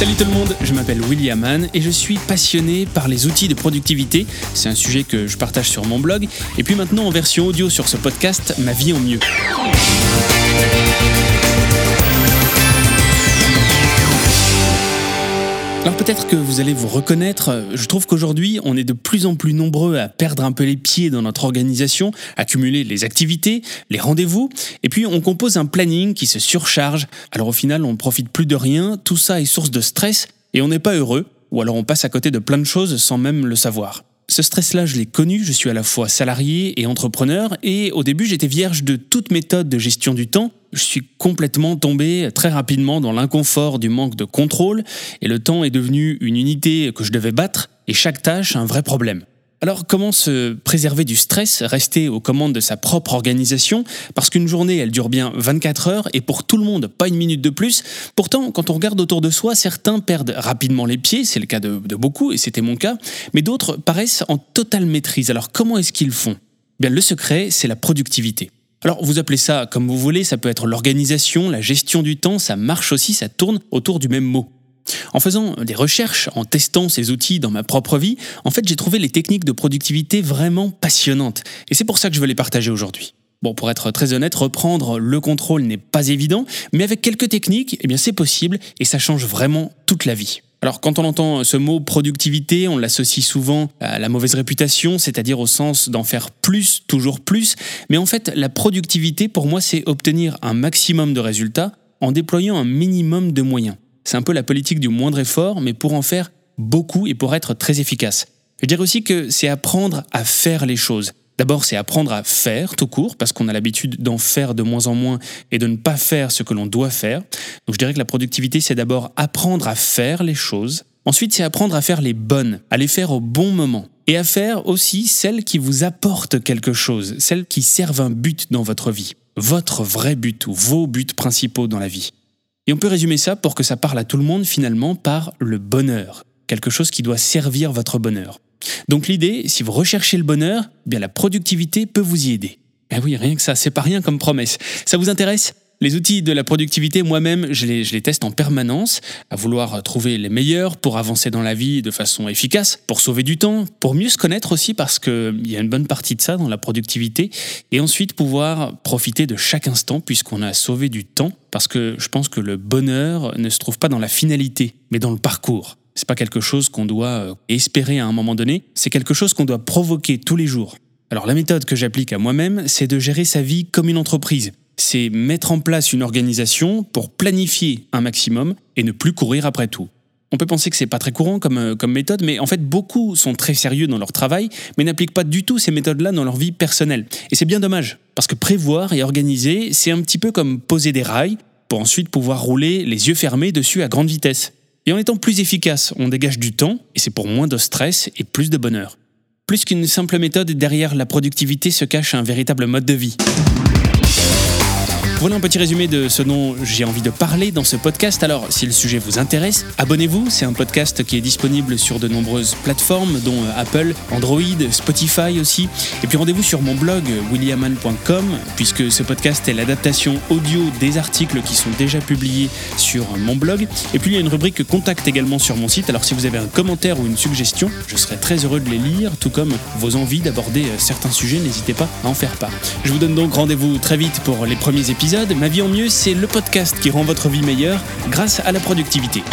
Salut tout le monde, je m'appelle William Mann et je suis passionné par les outils de productivité. C'est un sujet que je partage sur mon blog et puis maintenant en version audio sur ce podcast, Ma vie en mieux. Alors peut-être que vous allez vous reconnaître, je trouve qu'aujourd'hui on est de plus en plus nombreux à perdre un peu les pieds dans notre organisation, accumuler les activités, les rendez-vous, et puis on compose un planning qui se surcharge, alors au final on ne profite plus de rien, tout ça est source de stress, et on n'est pas heureux, ou alors on passe à côté de plein de choses sans même le savoir. Ce stress-là, je l'ai connu, je suis à la fois salarié et entrepreneur, et au début j'étais vierge de toute méthode de gestion du temps, je suis complètement tombé très rapidement dans l'inconfort du manque de contrôle, et le temps est devenu une unité que je devais battre, et chaque tâche un vrai problème. Alors comment se préserver du stress, rester aux commandes de sa propre organisation? Parce qu'une journée, elle dure bien 24 heures et pour tout le monde, pas une minute de plus. Pourtant, quand on regarde autour de soi, certains perdent rapidement les pieds, c'est le cas de, beaucoup et c'était mon cas, mais d'autres paraissent en totale maîtrise. Alors comment est-ce qu'ils font? Bien, le secret, c'est la productivité. Alors vous appelez ça comme vous voulez, ça peut être l'organisation, la gestion du temps, ça marche aussi, ça tourne autour du même mot. En faisant des recherches, en testant ces outils dans ma propre vie, en fait j'ai trouvé les techniques de productivité vraiment passionnantes. Et c'est pour ça que je veux les partager aujourd'hui. Bon, pour être très honnête, reprendre le contrôle n'est pas évident, mais avec quelques techniques, eh bien c'est possible et ça change vraiment toute la vie. Alors quand on entend ce mot productivité, on l'associe souvent à la mauvaise réputation, c'est-à-dire au sens d'en faire plus, toujours plus, mais en fait la productivité pour moi c'est obtenir un maximum de résultats en déployant un minimum de moyens. C'est un peu la politique du moindre effort, mais pour en faire beaucoup et pour être très efficace. Je dirais aussi que c'est apprendre à faire les choses. D'abord, c'est apprendre à faire tout court, parce qu'on a l'habitude d'en faire de moins en moins et de ne pas faire ce que l'on doit faire. Donc je dirais que la productivité, c'est d'abord apprendre à faire les choses. Ensuite, c'est apprendre à faire les bonnes, à les faire au bon moment. Et à faire aussi celles qui vous apportent quelque chose, celles qui servent un but dans votre vie. Votre vrai but ou vos buts principaux dans la vie. Et on peut résumer ça pour que ça parle à tout le monde finalement par le bonheur, quelque chose qui doit servir votre bonheur. Donc l'idée, si vous recherchez le bonheur, eh bien la productivité peut vous y aider. Eh oui, rien que ça, c'est pas rien comme promesse. Ça vous intéresse? Les outils de la productivité, moi-même, je les, teste en permanence, à vouloir trouver les meilleurs pour avancer dans la vie de façon efficace, pour sauver du temps, pour mieux se connaître aussi, parce qu'il y a une bonne partie de ça dans la productivité, et ensuite pouvoir profiter de chaque instant, puisqu'on a sauvé du temps, parce que je pense que le bonheur ne se trouve pas dans la finalité, mais dans le parcours. C'est pas quelque chose qu'on doit euh, espérer à un moment donné, c'est quelque chose qu'on doit provoquer tous les jours. Alors la méthode que j'applique à moi-même, c'est de gérer sa vie comme une entreprise c'est mettre en place une organisation pour planifier un maximum et ne plus courir après tout. On peut penser que c'est pas très courant comme, euh, comme méthode, mais en fait beaucoup sont très sérieux dans leur travail, mais n'appliquent pas du tout ces méthodes-là dans leur vie personnelle. Et c'est bien dommage, parce que prévoir et organiser, c'est un petit peu comme poser des rails pour ensuite pouvoir rouler les yeux fermés dessus à grande vitesse. Et en étant plus efficace, on dégage du temps, et c'est pour moins de stress et plus de bonheur. Plus qu'une simple méthode, derrière la productivité se cache un véritable mode de vie. Voilà un petit résumé de ce dont j'ai envie de parler dans ce podcast. Alors, si le sujet vous intéresse, abonnez-vous. C'est un podcast qui est disponible sur de nombreuses plateformes, dont euh, Apple, Android, Spotify aussi. Et puis rendez-vous sur mon blog williaman.com, puisque ce podcast est l'adaptation audio des articles qui sont déjà publiés sur mon blog. Et puis il y a une rubrique contact également sur mon site. Alors si vous avez un commentaire ou une suggestion, je serai très heureux de les lire, tout comme vos envies d'aborder euh, certains sujets. N'hésitez pas à en faire part. Je vous donne donc rendez-vous très vite pour les premiers épisodes Ma vie en mieux, c'est le podcast qui rend votre vie meilleure grâce à la productivité.